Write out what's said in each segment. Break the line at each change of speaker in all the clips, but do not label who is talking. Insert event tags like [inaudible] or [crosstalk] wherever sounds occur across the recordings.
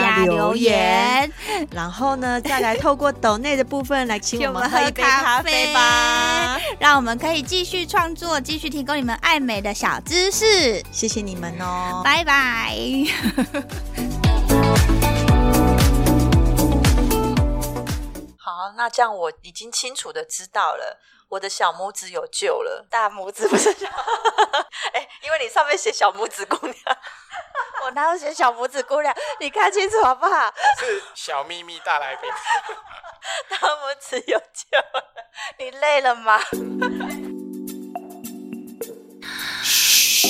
加留言，[laughs]
然后呢，再来透过抖内的部分来请我们喝一杯咖啡吧，
让我们可以继续创作，继续提供你们爱美的小知识。
谢谢你们哦，
拜拜。[laughs]
好，那这样我已经清楚的知道了，我的小拇指有救了。
大拇指不是小，[laughs]
哎、欸，因为你上面写小拇指姑娘，
我哪有写小拇指姑娘？你看清楚好不好？
是小秘密大来宾，
大拇指有救了。
你累了吗？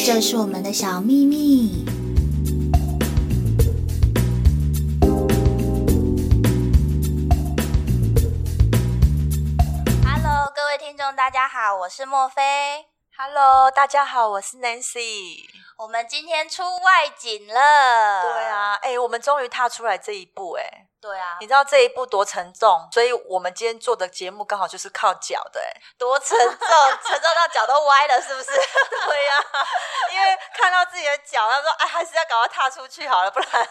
这是我们的小秘密。我是莫菲。
Hello，大家好，我是 Nancy。
我们今天出外景了。
对啊，哎、欸，我们终于踏出来这一步，哎。
对啊，
你知道这一步多沉重，所以我们今天做的节目刚好就是靠脚的，哎，
多沉重，沉重到脚都歪了，是不是？[laughs]
对呀、啊，因为看到自己的脚，他说：“哎，还是要赶快踏出去好了，不然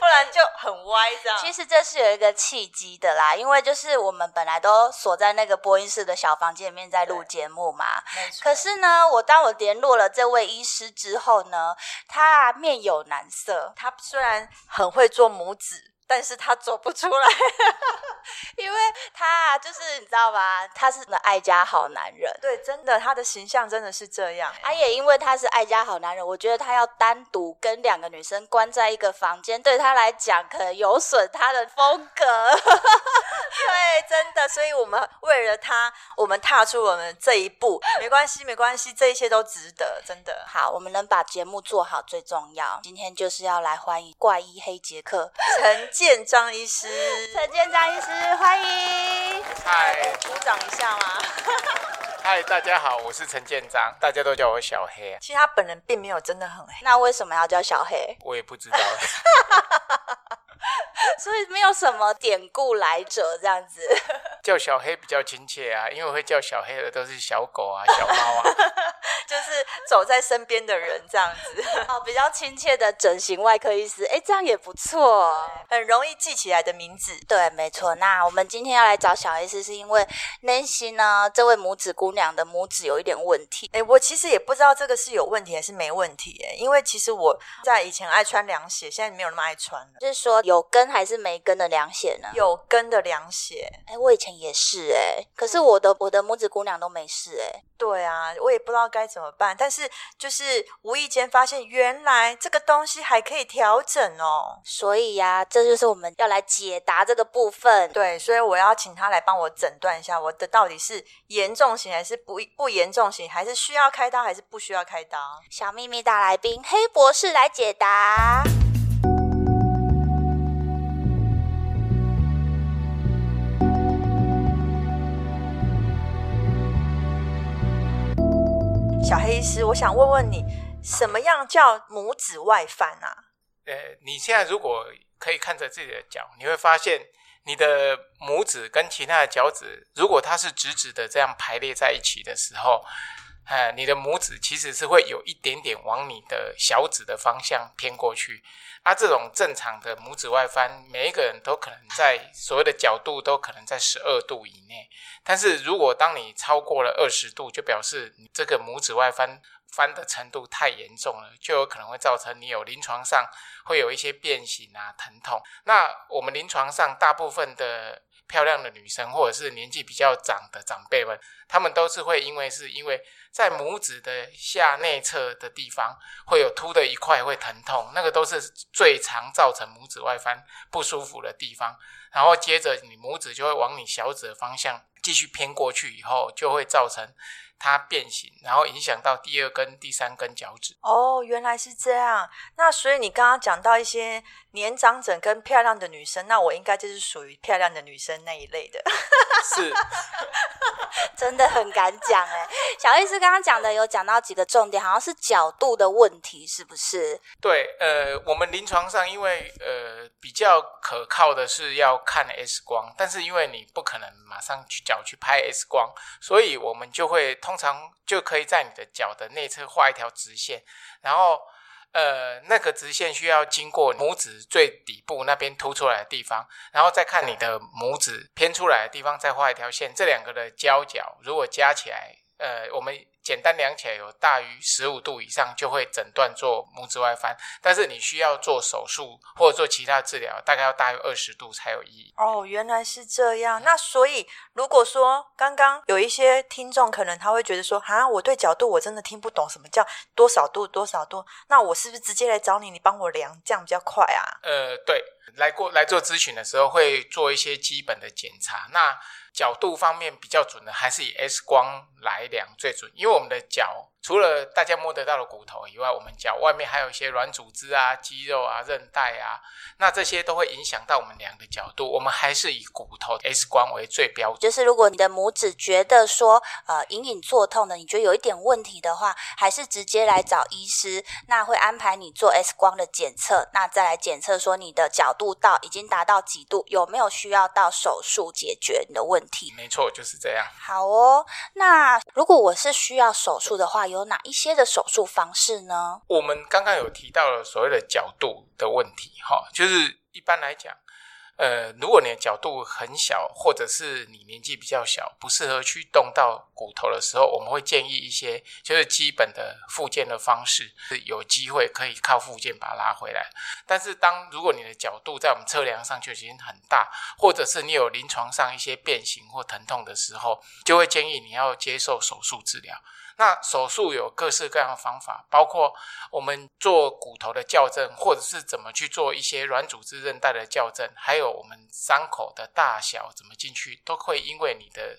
不然就很歪这样。”
其实这是有一个契机的啦，因为就是我们本来都锁在那个播音室的小房间里面在录节目嘛。可是呢，我当我联络了这位医师之后呢，他面有难色，
他虽然很会做拇指。但是他走不出来，[laughs]
因为他就是你知道吧？他是个爱家好男人。
对，真的，他的形象真的是这样。
他也因为他是爱家好男人，我觉得他要单独跟两个女生关在一个房间，对他来讲可能有损他的风格。[laughs]
对，真的。所以我们为了他，我们踏出我们这一步。没关系，没关系，这一切都值得，真的。
好，我们能把节目做好最重要。今天就是要来欢迎怪医黑杰克 [laughs]
陈建章医师，
陈建章医师，欢迎！
嗨，
鼓掌一下吗？[laughs]
嗨，大家好，我是陈建章，大家都叫我小黑。
其实他本人并没有真的很黑，
那为什么要叫小黑？
我也不知道。[laughs]
所以没有什么典故来者这样子，[laughs]
叫小黑比较亲切啊，因为会叫小黑的都是小狗啊、小猫啊，[laughs]
就是走在身边的人这样子。
哦，比较亲切的整形外科医师，哎，这样也不错，
很容易记起来的名字。
对，没错。那我们今天要来找小医师，是因为 Nancy 呢，这位拇指姑娘的拇指有一点问题。
哎，我其实也不知道这个是有问题还是没问题，哎，因为其实我在以前爱穿凉鞋，现在没有那么爱穿了。
就是说有跟还是没跟的凉鞋呢？
有跟的凉鞋。
哎，我以前也是哎，可是我的我的拇指姑娘都没事哎。
对啊，我也不知道该怎么办，但是就是无意间发现，原来这个东西还可以调整哦。
所以呀、啊，这就是我们要来解答这个部分。
对，所以我要请他来帮我诊断一下，我的到底是严重型还是不不严重型，还是需要开刀还是不需要开刀？
小秘密大来宾黑博士来解答。
小黑医师，我想问问你，什么样叫拇指外翻啊？
呃，你现在如果可以看着自己的脚，你会发现你的拇指跟其他的脚趾，如果它是直直的这样排列在一起的时候，呃，你的拇指其实是会有一点点往你的小指的方向偏过去。啊，这种正常的拇指外翻，每一个人都可能在所谓的角度都可能在十二度以内。但是如果当你超过了二十度，就表示你这个拇指外翻翻的程度太严重了，就有可能会造成你有临床上会有一些变形啊、疼痛。那我们临床上大部分的漂亮的女生，或者是年纪比较长的长辈们，他们都是会因为是因为。在拇指的下内侧的地方会有凸的一块会疼痛，那个都是最常造成拇指外翻不舒服的地方。然后接着你拇指就会往你小指的方向继续偏过去，以后就会造成它变形，然后影响到第二根、第三根脚趾。
哦，原来是这样。那所以你刚刚讲到一些年长者跟漂亮的女生，那我应该就是属于漂亮的女生那一类的。
是，[laughs]
真的很敢讲哎。小意思刚刚讲的有讲到几个重点，好像是角度的问题，是不是？
对，呃，我们临床上因为呃比较可靠的是要看 X 光，但是因为你不可能马上去脚去拍 X 光，所以我们就会通通常就可以在你的脚的内侧画一条直线，然后呃那个直线需要经过拇指最底部那边凸出来的地方，然后再看你的拇指偏出来的地方，再画一条线，这两个的交角如果加起来，呃我们。简单量起来有大于十五度以上，就会诊断做拇指外翻。但是你需要做手术或者做其他治疗，大概要大于二十度才有意义。
哦，原来是这样。那所以如果说刚刚有一些听众可能他会觉得说，啊，我对角度我真的听不懂，什么叫多少度多少度？那我是不是直接来找你，你帮我量，这样比较快啊？
呃，对，来过来做咨询的时候会做一些基本的检查。那角度方面比较准的，还是以 X 光来量最准，因为我们的脚除了大家摸得到的骨头以外，我们脚外面还有一些软组织啊、肌肉啊、韧带啊，那这些都会影响到我们两个角度。我们还是以骨头 X 光为最标准。
就是如果你的拇指觉得说呃隐隐作痛的，你觉得有一点问题的话，还是直接来找医师，那会安排你做 X 光的检测，那再来检测说你的角度到已经达到几度，有没有需要到手术解决你的问题？
没错，就是这样。
好哦，那如果我是需要手术的话，有哪一些的手术方式呢？
我们刚刚有提到了所谓的角度的问题，哈，就是一般来讲。呃，如果你的角度很小，或者是你年纪比较小，不适合去动到骨头的时候，我们会建议一些就是基本的复健的方式，是有机会可以靠复健把它拉回来。但是当如果你的角度在我们测量上就已经很大，或者是你有临床上一些变形或疼痛的时候，就会建议你要接受手术治疗。那手术有各式各样的方法，包括我们做骨头的校正，或者是怎么去做一些软组织韧带的校正，还有我们伤口的大小怎么进去，都会因为你的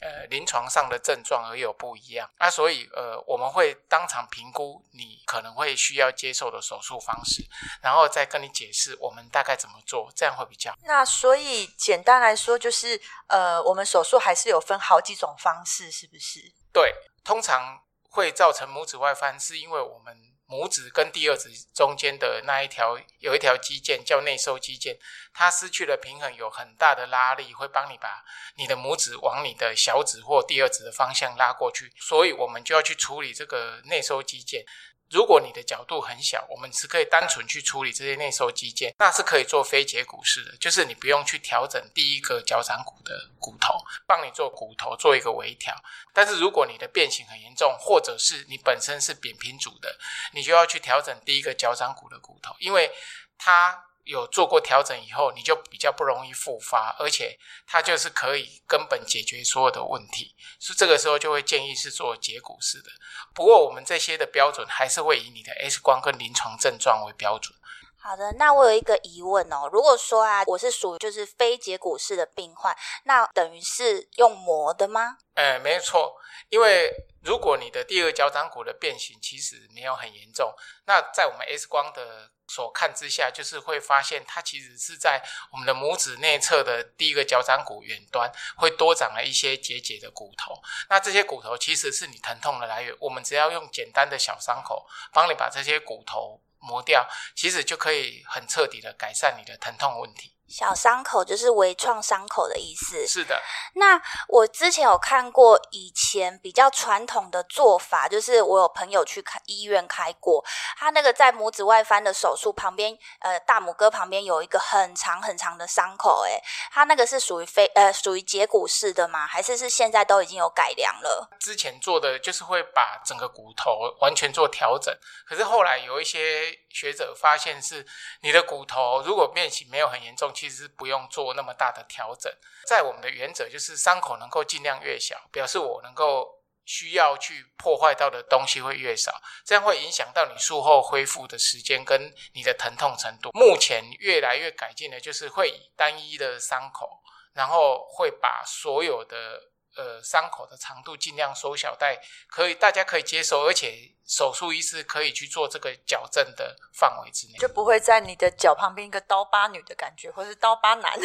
呃临床上的症状而有不一样。那、啊、所以呃我们会当场评估你可能会需要接受的手术方式，然后再跟你解释我们大概怎么做，这样会比较。
那所以简单来说，就是呃我们手术还是有分好几种方式，是不是？
对。通常会造成拇指外翻，是因为我们拇指跟第二指中间的那一条有一条肌腱叫内收肌腱，它失去了平衡，有很大的拉力，会帮你把你的拇指往你的小指或第二指的方向拉过去，所以我们就要去处理这个内收肌腱。如果你的角度很小，我们是可以单纯去处理这些内收肌腱，那是可以做非截骨式的，就是你不用去调整第一个脚掌骨的骨头，帮你做骨头做一个微调。但是如果你的变形很严重，或者是你本身是扁平足的，你就要去调整第一个脚掌骨的骨头，因为它。有做过调整以后，你就比较不容易复发，而且它就是可以根本解决所有的问题，所以这个时候就会建议是做截骨式的。不过我们这些的标准还是会以你的 X 光跟临床症状为标准。
好的，那我有一个疑问哦，如果说啊，我是属于就是非截骨式的病患，那等于是用磨的吗？
呃，没错，因为如果你的第二脚掌骨的变形其实没有很严重，那在我们 X 光的所看之下，就是会发现它其实是在我们的拇指内侧的第一个脚掌骨远端会多长了一些结节的骨头。那这些骨头其实是你疼痛的来源，我们只要用简单的小伤口帮你把这些骨头。磨掉，其实就可以很彻底的改善你的疼痛问题。
小伤口就是微创伤口的意思。
是的。
那我之前有看过以前比较传统的做法，就是我有朋友去开医院开过，他那个在拇指外翻的手术旁边，呃，大拇哥旁边有一个很长很长的伤口，诶，他那个是属于非呃属于截骨式的吗？还是是现在都已经有改良了？
之前做的就是会把整个骨头完全做调整，可是后来有一些学者发现是你的骨头如果变形没有很严重。其实不用做那么大的调整，在我们的原则就是伤口能够尽量越小，表示我能够需要去破坏到的东西会越少，这样会影响到你术后恢复的时间跟你的疼痛程度。目前越来越改进的就是会以单一的伤口，然后会把所有的呃伤口的长度尽量缩小，带可以大家可以接受，而且。手术医师可以去做这个矫正的范围之内，
就不会在你的脚旁边一个刀疤女的感觉，或是刀疤男。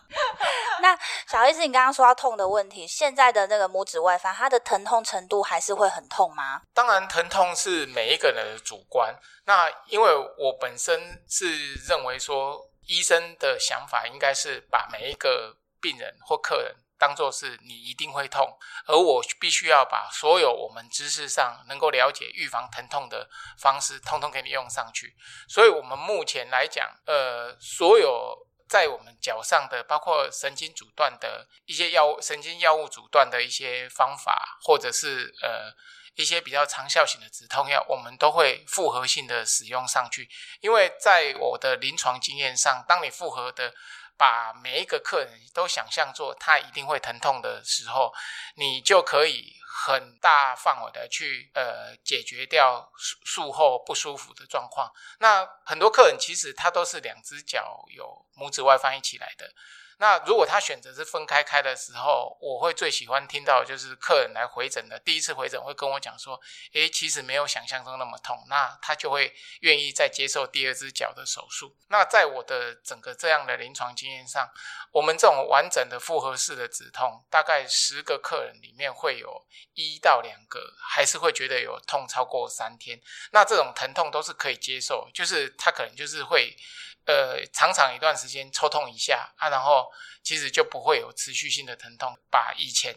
[laughs]
那小医师，你刚刚说到痛的问题，现在的那个拇指外翻，它的疼痛程度还是会很痛吗？
当然，疼痛是每一个人的主观。那因为我本身是认为说，医生的想法应该是把每一个病人或客人。当做是你一定会痛，而我必须要把所有我们知识上能够了解预防疼痛的方式，通通给你用上去。所以，我们目前来讲，呃，所有在我们脚上的，包括神经阻断的一些药物、神经药物阻断的一些方法，或者是呃一些比较长效型的止痛药，我们都会复合性的使用上去。因为在我的临床经验上，当你复合的。把每一个客人都想象做他一定会疼痛的时候，你就可以很大范围的去呃解决掉术术后不舒服的状况。那很多客人其实他都是两只脚有拇指外翻一起来的。那如果他选择是分开开的时候，我会最喜欢听到就是客人来回诊的第一次回诊会跟我讲说，诶，其实没有想象中那么痛，那他就会愿意再接受第二只脚的手术。那在我的整个这样的临床经验上，我们这种完整的复合式的止痛，大概十个客人里面会有一到两个还是会觉得有痛超过三天。那这种疼痛都是可以接受，就是他可能就是会。呃，常常一段时间抽痛一下啊，然后其实就不会有持续性的疼痛。把以前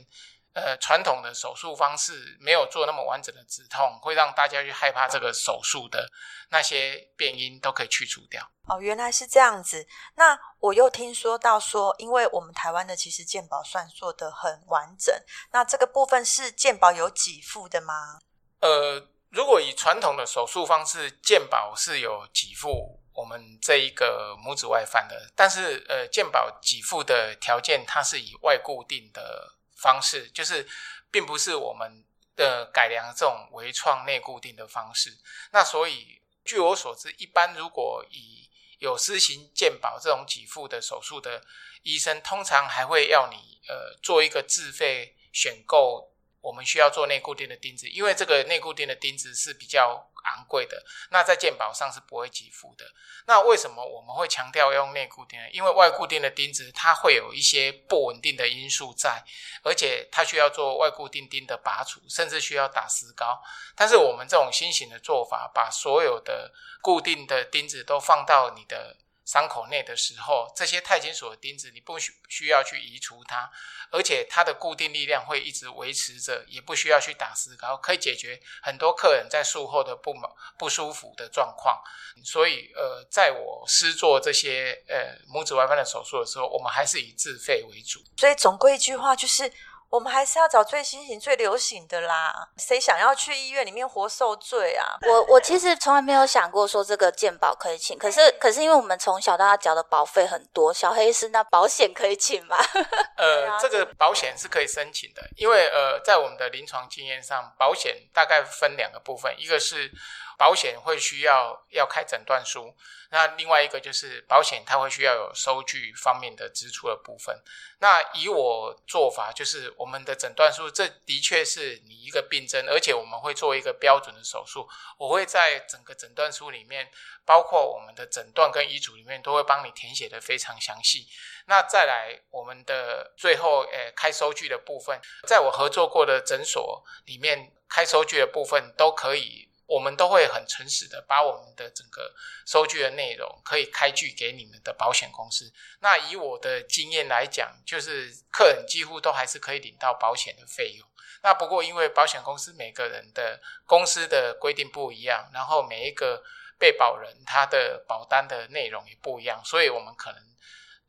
呃传统的手术方式没有做那么完整的止痛，会让大家去害怕这个手术的那些变因都可以去除掉。
哦，原来是这样子。那我又听说到说，因为我们台湾的其实健保算做的很完整，那这个部分是健保有给付的吗？
呃，如果以传统的手术方式，健保是有给付。我们这一个拇指外翻的，但是呃，健保给付的条件，它是以外固定的方式，就是并不是我们的改良这种微创内固定的方式。那所以，据我所知，一般如果以有施行健保这种给付的手术的医生，通常还会要你呃做一个自费选购。我们需要做内固定的钉子，因为这个内固定的钉子是比较昂贵的，那在健保上是不会给付的。那为什么我们会强调用内固定呢？因为外固定的钉子它会有一些不稳定的因素在，而且它需要做外固定钉的拔除，甚至需要打石膏。但是我们这种新型的做法，把所有的固定的钉子都放到你的。伤口内的时候，这些钛金属的钉子你不需需要去移除它，而且它的固定力量会一直维持着，也不需要去打石膏，可以解决很多客人在术后的不不舒服的状况。所以，呃，在我施做这些呃拇指外翻的手术的时候，我们还是以自费为主。
所以，总归一句话就是。我们还是要找最新型、最流行的啦。谁想要去医院里面活受罪啊？
我我其实从来没有想过说这个健保可以请，可是可是因为我们从小到大缴的保费很多，小黑是那保险可以请吗？[laughs]
呃，这个保险是可以申请的，因为呃，在我们的临床经验上，保险大概分两个部分，一个是。保险会需要要开诊断书，那另外一个就是保险它会需要有收据方面的支出的部分。那以我做法，就是我们的诊断书，这的确是你一个病症，而且我们会做一个标准的手术。我会在整个诊断书里面，包括我们的诊断跟医嘱里面，都会帮你填写得非常详细。那再来我们的最后，呃，开收据的部分，在我合作过的诊所里面，开收据的部分都可以。我们都会很诚实的把我们的整个收据的内容可以开具给你们的保险公司。那以我的经验来讲，就是客人几乎都还是可以领到保险的费用。那不过因为保险公司每个人的公司的规定不一样，然后每一个被保人他的保单的内容也不一样，所以我们可能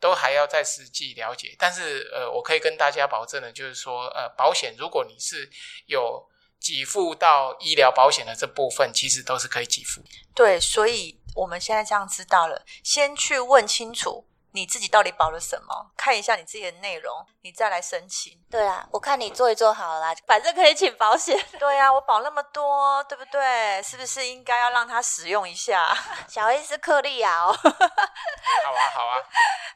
都还要再实际了解。但是呃，我可以跟大家保证的，就是说呃，保险如果你是有。给付到医疗保险的这部分，其实都是可以给付。
对，所以我们现在这样知道了，先去问清楚你自己到底保了什么，看一下你自己的内容，你再来申请。
对啊，我看你做一做好了啦，反正可以请保险。[laughs]
对啊，我保那么多，对不对？是不是应该要让他使用一下？[laughs]
小 A 是克利亚哦。[laughs]
好啊，好啊，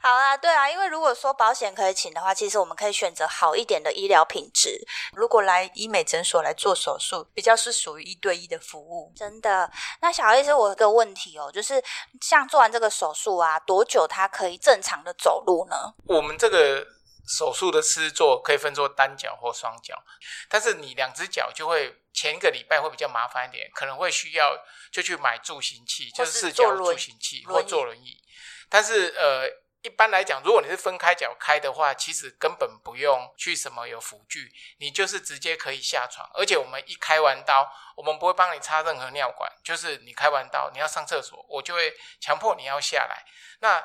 好啊，对啊，因为如果说保险可以请的话，其实我们可以选择好一点的医疗品质。
如果来医美诊所来做手术，比较是属于一对一的服务。
真的，那小 A 是我有个问题哦，就是像做完这个手术啊，多久他可以正常的走路呢？
我们这个手术的施作可以分作单脚或双脚，但是你两只脚就会前一个礼拜会比较麻烦一点，可能会需要就去买助行器，就是四脚助行器或坐轮椅。但是呃，一般来讲，如果你是分开脚开的话，其实根本不用去什么有辅具，你就是直接可以下床。而且我们一开完刀，我们不会帮你插任何尿管，就是你开完刀你要上厕所，我就会强迫你要下来。那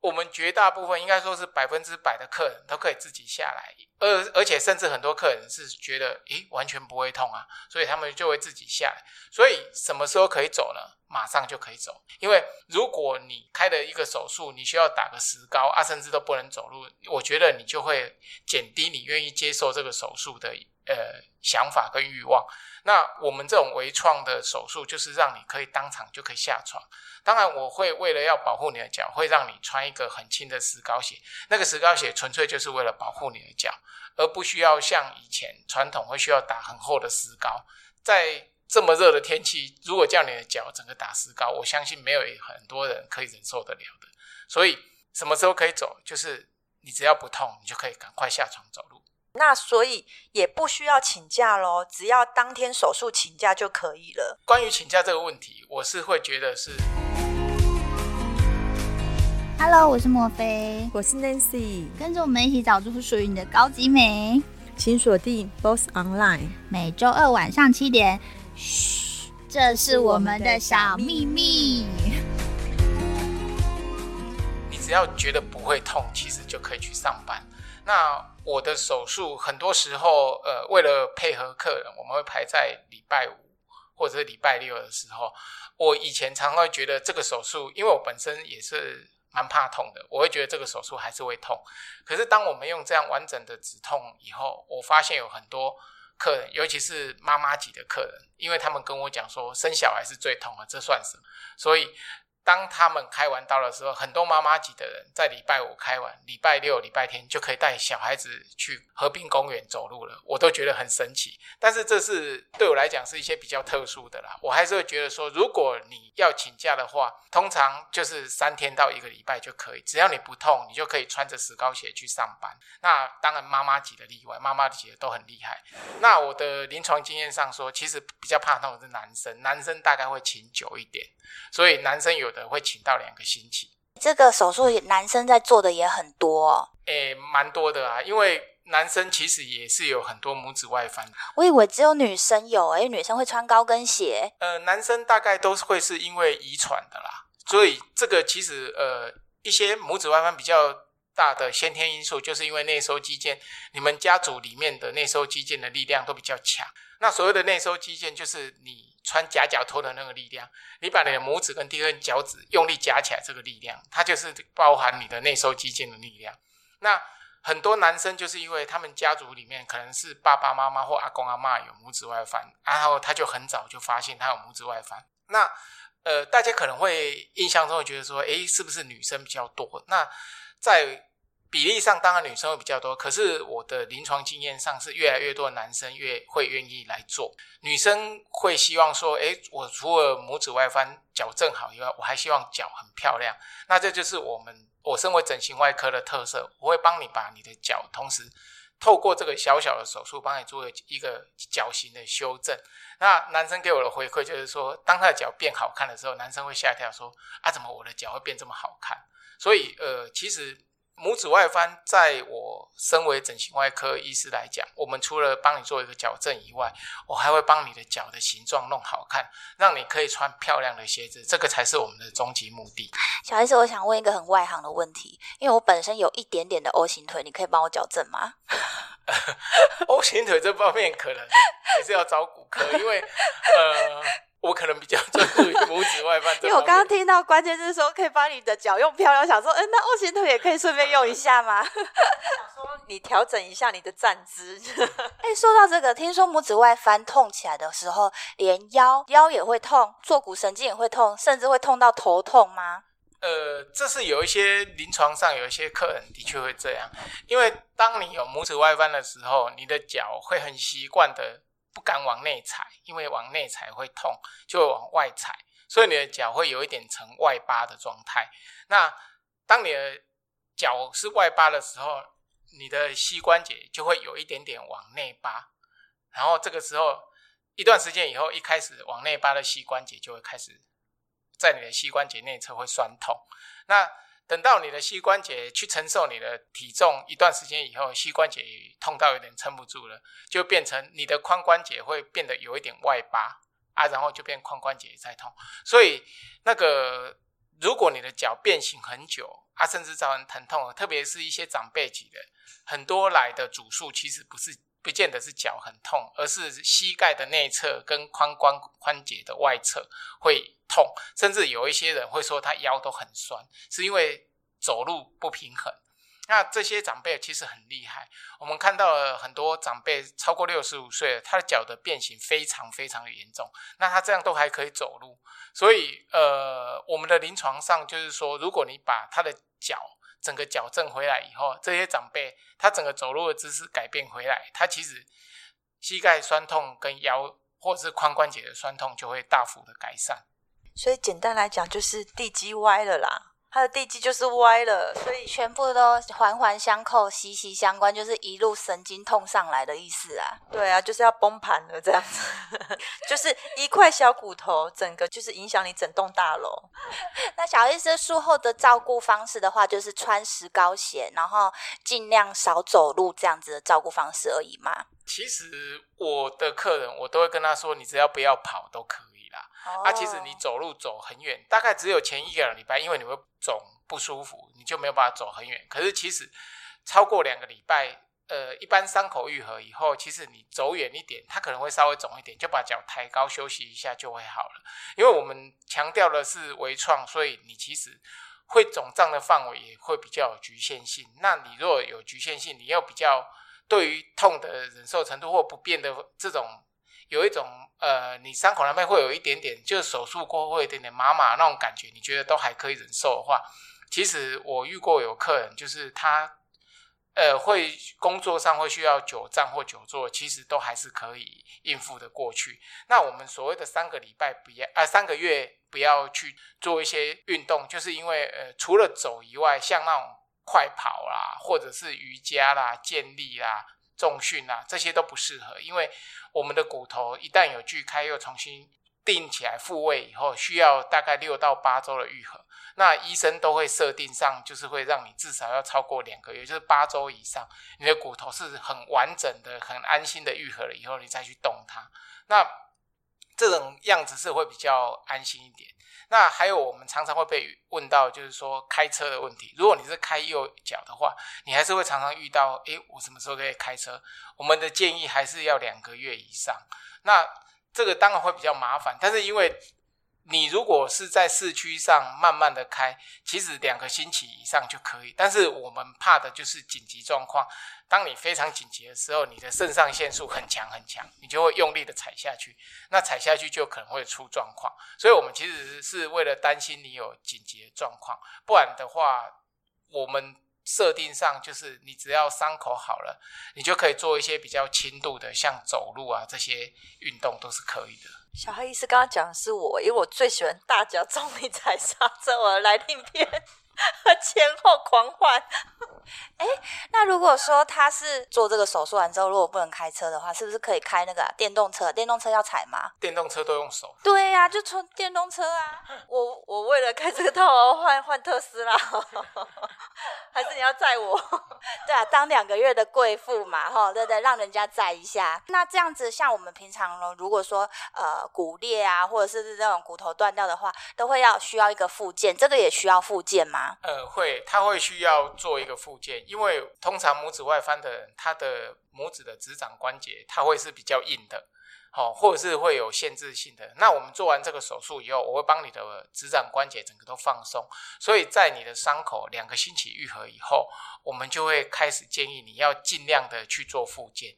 我们绝大部分应该说是百分之百的客人都可以自己下来，而而且甚至很多客人是觉得，诶，完全不会痛啊，所以他们就会自己下来。所以什么时候可以走呢？马上就可以走，因为如果你开了一个手术，你需要打个石膏啊，甚至都不能走路，我觉得你就会减低你愿意接受这个手术的呃想法跟欲望。那我们这种微创的手术，就是让你可以当场就可以下床。当然，我会为了要保护你的脚，会让你穿一个很轻的石膏鞋。那个石膏鞋纯粹就是为了保护你的脚，而不需要像以前传统会需要打很厚的石膏。在这么热的天气，如果叫你的脚整个打石膏，我相信没有很多人可以忍受得了的。所以，什么时候可以走？就是你只要不痛，你就可以赶快下床走路。
那所以也不需要请假咯，只要当天手术请假就可以了。
关于请假这个问题，我是会觉得是。
Hello，我是莫菲，
我是 Nancy，
跟着我们一起找出属于你的高级美，
请锁定 Boss Online，
每周二晚上七点。嘘，这是我们的小秘密。
你只要觉得不会痛，其实就可以去上班。那我的手术很多时候，呃，为了配合客人，我们会排在礼拜五或者是礼拜六的时候。我以前常会觉得这个手术，因为我本身也是蛮怕痛的，我会觉得这个手术还是会痛。可是当我们用这样完整的止痛以后，我发现有很多客人，尤其是妈妈级的客人，因为他们跟我讲说生小孩是最痛的，这算什么？所以。当他们开完刀的时候，很多妈妈级的人在礼拜五开完，礼拜六、礼拜天就可以带小孩子去河滨公园走路了，我都觉得很神奇。但是这是对我来讲是一些比较特殊的啦，我还是会觉得说，如果你要请假的话，通常就是三天到一个礼拜就可以，只要你不痛，你就可以穿着石膏鞋去上班。那当然妈妈级的例外，妈妈级的都很厉害。那我的临床经验上说，其实比较怕痛的是男生，男生大概会请久一点，所以男生有。的会请到两个星期，
这个手术男生在做的也很多哦，
诶，蛮多的啊，因为男生其实也是有很多拇指外翻。
我以为只有女生有，诶，女生会穿高跟鞋。
呃，男生大概都是会是因为遗传的啦，所以这个其实呃一些拇指外翻比较大的先天因素，就是因为内收肌腱，你们家族里面的内收肌腱的力量都比较强。那所谓的内收肌腱，就是你。穿夹脚拖的那个力量，你把你的拇指跟第二根脚趾用力夹起来，这个力量，它就是包含你的内收肌腱的力量。那很多男生就是因为他们家族里面可能是爸爸妈妈或阿公阿妈有拇指外翻，然后他就很早就发现他有拇指外翻。那呃，大家可能会印象中会觉得说，诶，是不是女生比较多？那在比例上当然女生会比较多，可是我的临床经验上是越来越多的男生越会愿意来做，女生会希望说，诶，我除了拇指外翻矫正好以外，我还希望脚很漂亮。那这就是我们我身为整形外科的特色，我会帮你把你的脚，同时透过这个小小的手术帮你做一个脚型的修正。那男生给我的回馈就是说，当他的脚变好看的时候，男生会吓一跳说，啊，怎么我的脚会变这么好看？所以呃，其实。拇指外翻，在我身为整形外科医师来讲，我们除了帮你做一个矫正以外，我还会帮你的脚的形状弄好看，让你可以穿漂亮的鞋子，这个才是我们的终极目的。
小 S，我想问一个很外行的问题，因为我本身有一点点的 O 型腿，你可以帮我矫正吗？[laughs]
O 型腿这方面可能还是要找骨科，因为呃。我可能比较专注于拇指外翻。[laughs]
因为我刚刚听到关键是说可以把你的脚用漂亮，想说，嗯、欸，那 O 型腿也可以顺便用一下吗？[laughs] 想
说你调整一下你的站姿。[laughs]
哎、欸，说到这个，听说拇指外翻痛起来的时候，连腰腰也会痛，坐骨神经也会痛，甚至会痛到头痛吗？
呃，这是有一些临床上有一些客人的确会这样，因为当你有拇指外翻的时候，你的脚会很习惯的不敢往内踩，因为往内踩会痛，就会往外踩，所以你的脚会有一点呈外八的状态。那当你的脚是外八的时候，你的膝关节就会有一点点往内八，然后这个时候一段时间以后，一开始往内八的膝关节就会开始。在你的膝关节内侧会酸痛，那等到你的膝关节去承受你的体重一段时间以后，膝关节痛到有点撑不住了，就变成你的髋关节会变得有一点外八啊，然后就变髋关节在痛。所以那个如果你的脚变形很久啊，甚至造成疼痛，特别是一些长辈级的，很多来的主诉其实不是。不见得是脚很痛，而是膝盖的内侧跟髋关关节的外侧会痛，甚至有一些人会说他腰都很酸，是因为走路不平衡。那这些长辈其实很厉害，我们看到了很多长辈超过六十五岁，他的脚的变形非常非常的严重，那他这样都还可以走路，所以呃，我们的临床上就是说，如果你把他的脚整个矫正回来以后，这些长辈他整个走路的姿势改变回来，他其实膝盖酸痛跟腰或者是髋关节的酸痛就会大幅的改善。
所以简单来讲，就是地基歪了啦。它的地基就是歪了，所以
全部都环环相扣、息息相关，就是一路神经痛上来的意思啊。
对啊，就是要崩盘了这样子，[laughs] 就是一块小骨头，整个就是影响你整栋大楼。[laughs]
那小医生术后的照顾方式的话，就是穿石膏鞋，然后尽量少走路这样子的照顾方式而已嘛。
其实我的客人，我都会跟他说，你只要不要跑都可以。啊，其实你走路走很远，大概只有前一个礼拜，因为你会肿不舒服，你就没有办法走很远。可是其实超过两个礼拜，呃，一般伤口愈合以后，其实你走远一点，它可能会稍微肿一点，就把脚抬高休息一下就会好了。因为我们强调的是微创，所以你其实会肿胀的范围也会比较有局限性。那你如果有局限性，你要比较对于痛的忍受程度或不便的这种。有一种呃，你伤口那边会有一点点，就是手术过后会有一点点麻麻那种感觉，你觉得都还可以忍受的话，其实我遇过有客人，就是他呃会工作上会需要久站或久坐，其实都还是可以应付的过去。那我们所谓的三个礼拜不要啊、呃，三个月不要去做一些运动，就是因为呃除了走以外，像那种快跑啦，或者是瑜伽啦、健力啦。重训啊，这些都不适合，因为我们的骨头一旦有锯开，又重新定起来复位以后，需要大概六到八周的愈合。那医生都会设定上，就是会让你至少要超过两个月，就是八周以上，你的骨头是很完整的、很安心的愈合了以后，你再去动它。那这种样子是会比较安心一点。那还有，我们常常会被问到，就是说开车的问题。如果你是开右脚的话，你还是会常常遇到，诶，我什么时候可以开车？我们的建议还是要两个月以上。那这个当然会比较麻烦，但是因为你如果是在市区上慢慢的开，其实两个星期以上就可以。但是我们怕的就是紧急状况。当你非常紧急的时候，你的肾上腺素很强很强，你就会用力的踩下去，那踩下去就可能会出状况。所以，我们其实是为了担心你有紧急状况，不然的话，我们设定上就是你只要伤口好了，你就可以做一些比较轻度的，像走路啊这些运动都是可以的。
小黑医师刚刚讲的是我，因为我最喜欢大脚重力踩刹车，我来令片。[laughs] 前后狂换，[laughs]
哎，那如果说他是做这个手术完之后，如果不能开车的话，是不是可以开那个电动车？电动车要踩吗？
电动车都用手。
对呀、啊，就从电动车啊。[laughs]
我我为了开这个套，换换特斯拉，还是你要载我？
对啊，当两个月的贵妇嘛，哈，对对，让人家载一下。那这样子，像我们平常呢，如果说呃骨裂啊，或者是这种骨头断掉的话，都会要需要一个附件，这个也需要附件吗？
呃，会，他会需要做一个复健，因为通常拇指外翻的人，他的拇指的指掌关节，它会是比较硬的，好，或者是会有限制性的。那我们做完这个手术以后，我会帮你的指掌关节整个都放松，所以在你的伤口两个星期愈合以后，我们就会开始建议你要尽量的去做复健。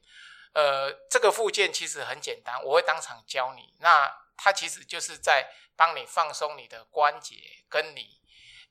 呃，这个复健其实很简单，我会当场教你。那它其实就是在帮你放松你的关节，跟你。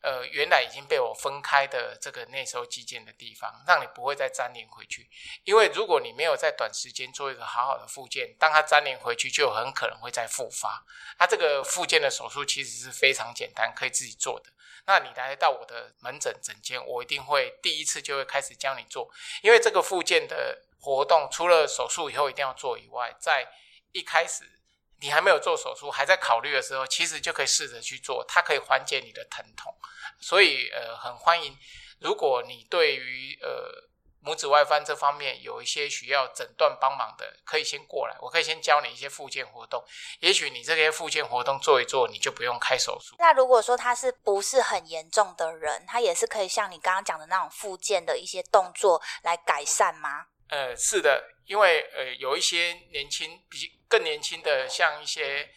呃，原来已经被我分开的这个内收肌腱的地方，让你不会再粘连回去。因为如果你没有在短时间做一个好好的复健，当它粘连回去，就很可能会再复发。它这个复健的手术其实是非常简单，可以自己做的。那你来到我的门诊诊间，我一定会第一次就会开始教你做，因为这个复健的活动，除了手术以后一定要做以外，在一开始。你还没有做手术，还在考虑的时候，其实就可以试着去做，它可以缓解你的疼痛。所以，呃，很欢迎。如果你对于呃拇指外翻这方面有一些需要诊断帮忙的，可以先过来，我可以先教你一些复健活动。也许你这些复健活动做一做，你就不用开手术。
那如果说他是不是很严重的人，他也是可以像你刚刚讲的那种复健的一些动作来改善吗？
呃，是的，因为呃有一些年轻比。更年轻的，像一些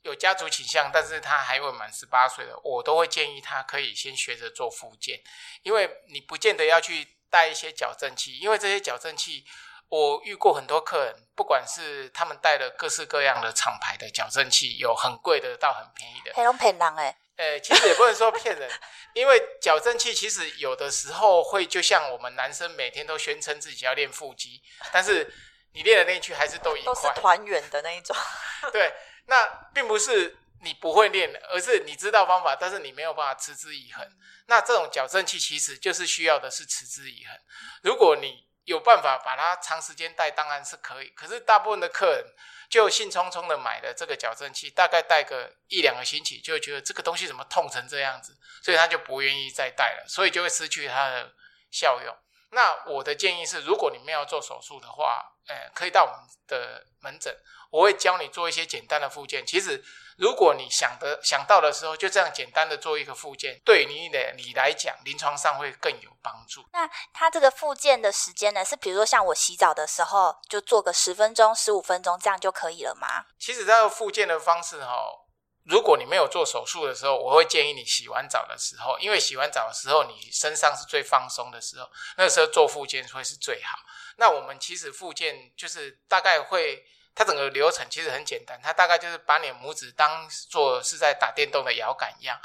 有家族倾向，但是他还未满十八岁的，我都会建议他可以先学着做复健，因为你不见得要去带一些矫正器，因为这些矫正器，我遇过很多客人，不管是他们带了各式各样的厂牌的矫正器，有很贵的到很便宜的，
还有骗人哎，
呃，其实也不能说骗人，因为矫正器其实有的时候会就像我们男生每天都宣称自己要练腹肌，但是。你练的练区还是都一块，
都是团圆的那一种。[laughs]
对，那并不是你不会练，而是你知道方法，但是你没有办法持之以恒。那这种矫正器其实就是需要的是持之以恒。如果你有办法把它长时间戴，当然是可以。可是大部分的客人就兴冲冲的买了这个矫正器，大概戴个一两个星期，就会觉得这个东西怎么痛成这样子，所以他就不愿意再戴了，所以就会失去它的效用。那我的建议是，如果你们要做手术的话，呃，可以到我们的门诊，我会教你做一些简单的复健。其实，如果你想的想到的时候，就这样简单的做一个复健，对你的你来讲，临床上会更有帮助。
那它这个复健的时间呢？是比如说像我洗澡的时候，就做个十分钟、十五分钟，这样就可以了吗？
其实这个复健的方式哈、哦。如果你没有做手术的时候，我会建议你洗完澡的时候，因为洗完澡的时候你身上是最放松的时候，那时候做复健会是最好。那我们其实复健就是大概会，它整个流程其实很简单，它大概就是把你的拇指当做是在打电动的摇杆一样，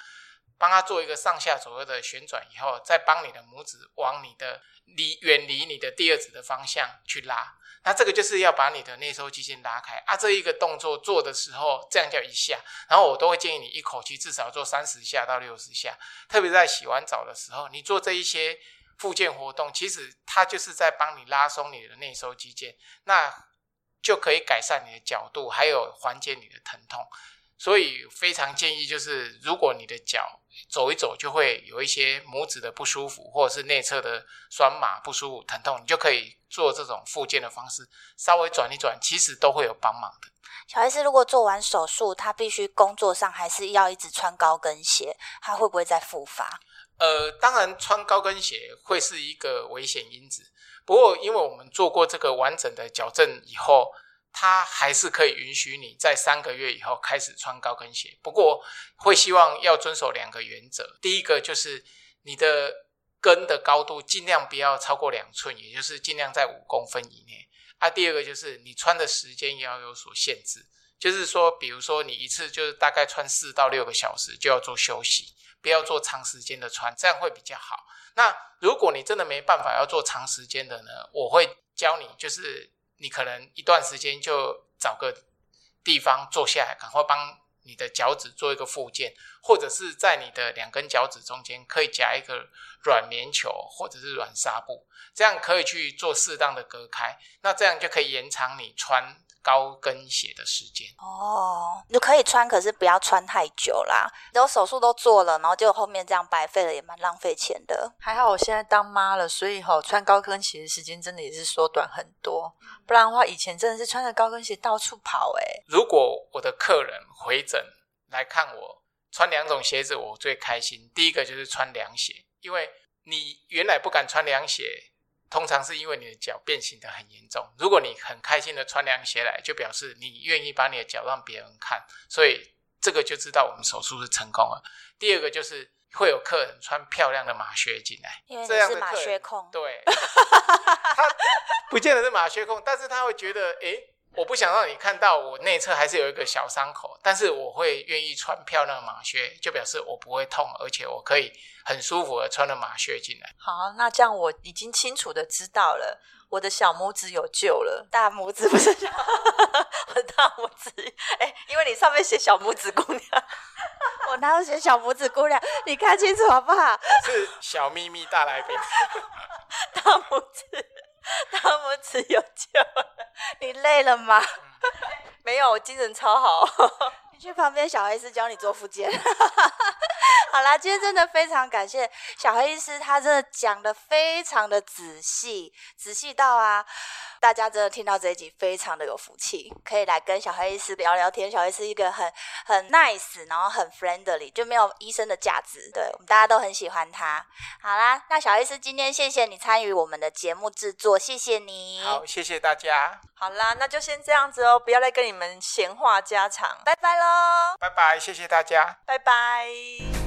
帮它做一个上下左右的旋转以后，再帮你的拇指往你的离远离你的第二指的方向去拉。那这个就是要把你的内收肌腱拉开啊！这一个动作做的时候，这样叫一下，然后我都会建议你一口气至少做三十下到六十下。特别在洗完澡的时候，你做这一些复健活动，其实它就是在帮你拉松你的内收肌腱，那就可以改善你的角度，还有缓解你的疼痛。所以非常建议，就是如果你的脚走一走就会有一些拇指的不舒服，或者是内侧的酸麻不舒服、疼痛，你就可以做这种复健的方式，稍微转一转，其实都会有帮忙的。
小 S 如果做完手术，他必须工作上还是要一直穿高跟鞋，他会不会再复发？
呃，当然穿高跟鞋会是一个危险因子，不过因为我们做过这个完整的矫正以后。它还是可以允许你在三个月以后开始穿高跟鞋，不过会希望要遵守两个原则。第一个就是你的跟的高度尽量不要超过两寸，也就是尽量在五公分以内。啊，第二个就是你穿的时间也要有所限制，就是说，比如说你一次就是大概穿四到六个小时就要做休息，不要做长时间的穿，这样会比较好。那如果你真的没办法要做长时间的呢，我会教你就是。你可能一段时间就找个地方坐下来，赶快帮你的脚趾做一个复健，或者是在你的两根脚趾中间可以夹一个软棉球或者是软纱布，这样可以去做适当的隔开，那这样就可以延长你穿。高跟鞋的时间
哦，你可以穿，可是不要穿太久啦。然后手术都做了，然后就后面这样白费了，也蛮浪费钱的。
还好我现在当妈了，所以吼穿高跟鞋的时间真的也是缩短很多。不然的话，以前真的是穿着高跟鞋到处跑诶。
如果我的客人回诊来看我穿两种鞋子，我最开心。第一个就是穿凉鞋，因为你原来不敢穿凉鞋。通常是因为你的脚变形的很严重。如果你很开心的穿凉鞋来，就表示你愿意把你的脚让别人看，所以这个就知道我们手术是成功了。第二个就是会有客人穿漂亮的马靴进来，
因为你是马靴控，
对，他不见得是马靴控，但是他会觉得，诶，我不想让你看到我内侧还是有一个小伤口，但是我会愿意穿漂亮的马靴，就表示我不会痛，而且我可以很舒服的穿了马靴进来。
好，那这样我已经清楚的知道了，我的小拇指有救了，
大拇指不是小，
我的大拇指，哎，因为你上面写小拇指姑娘。[laughs]
我哪有写小拇指姑娘？你看清楚好不好？
是小秘密大来宾，[laughs]
大拇指，大拇指有救了。
你累了吗？[laughs]
没有，我精神超好。[laughs]
你去旁边小黑师教你做复健。[laughs] 好啦，今天真的非常感谢小黑医师，他真的讲得非常的仔细，仔细到啊，大家真的听到这一集非常的有福气，可以来跟小黑医师聊聊天。小黑是一个很很 nice，然后很 friendly，就没有医生的价值，对，我们大家都很喜欢他。好啦，那小黑医师今天谢谢你参与我们的节目制作，谢谢你。
好，谢谢大家。
好啦，那就先这样子哦，不要再跟你们闲话家常，拜拜喽。
拜拜，谢谢大家，
拜拜。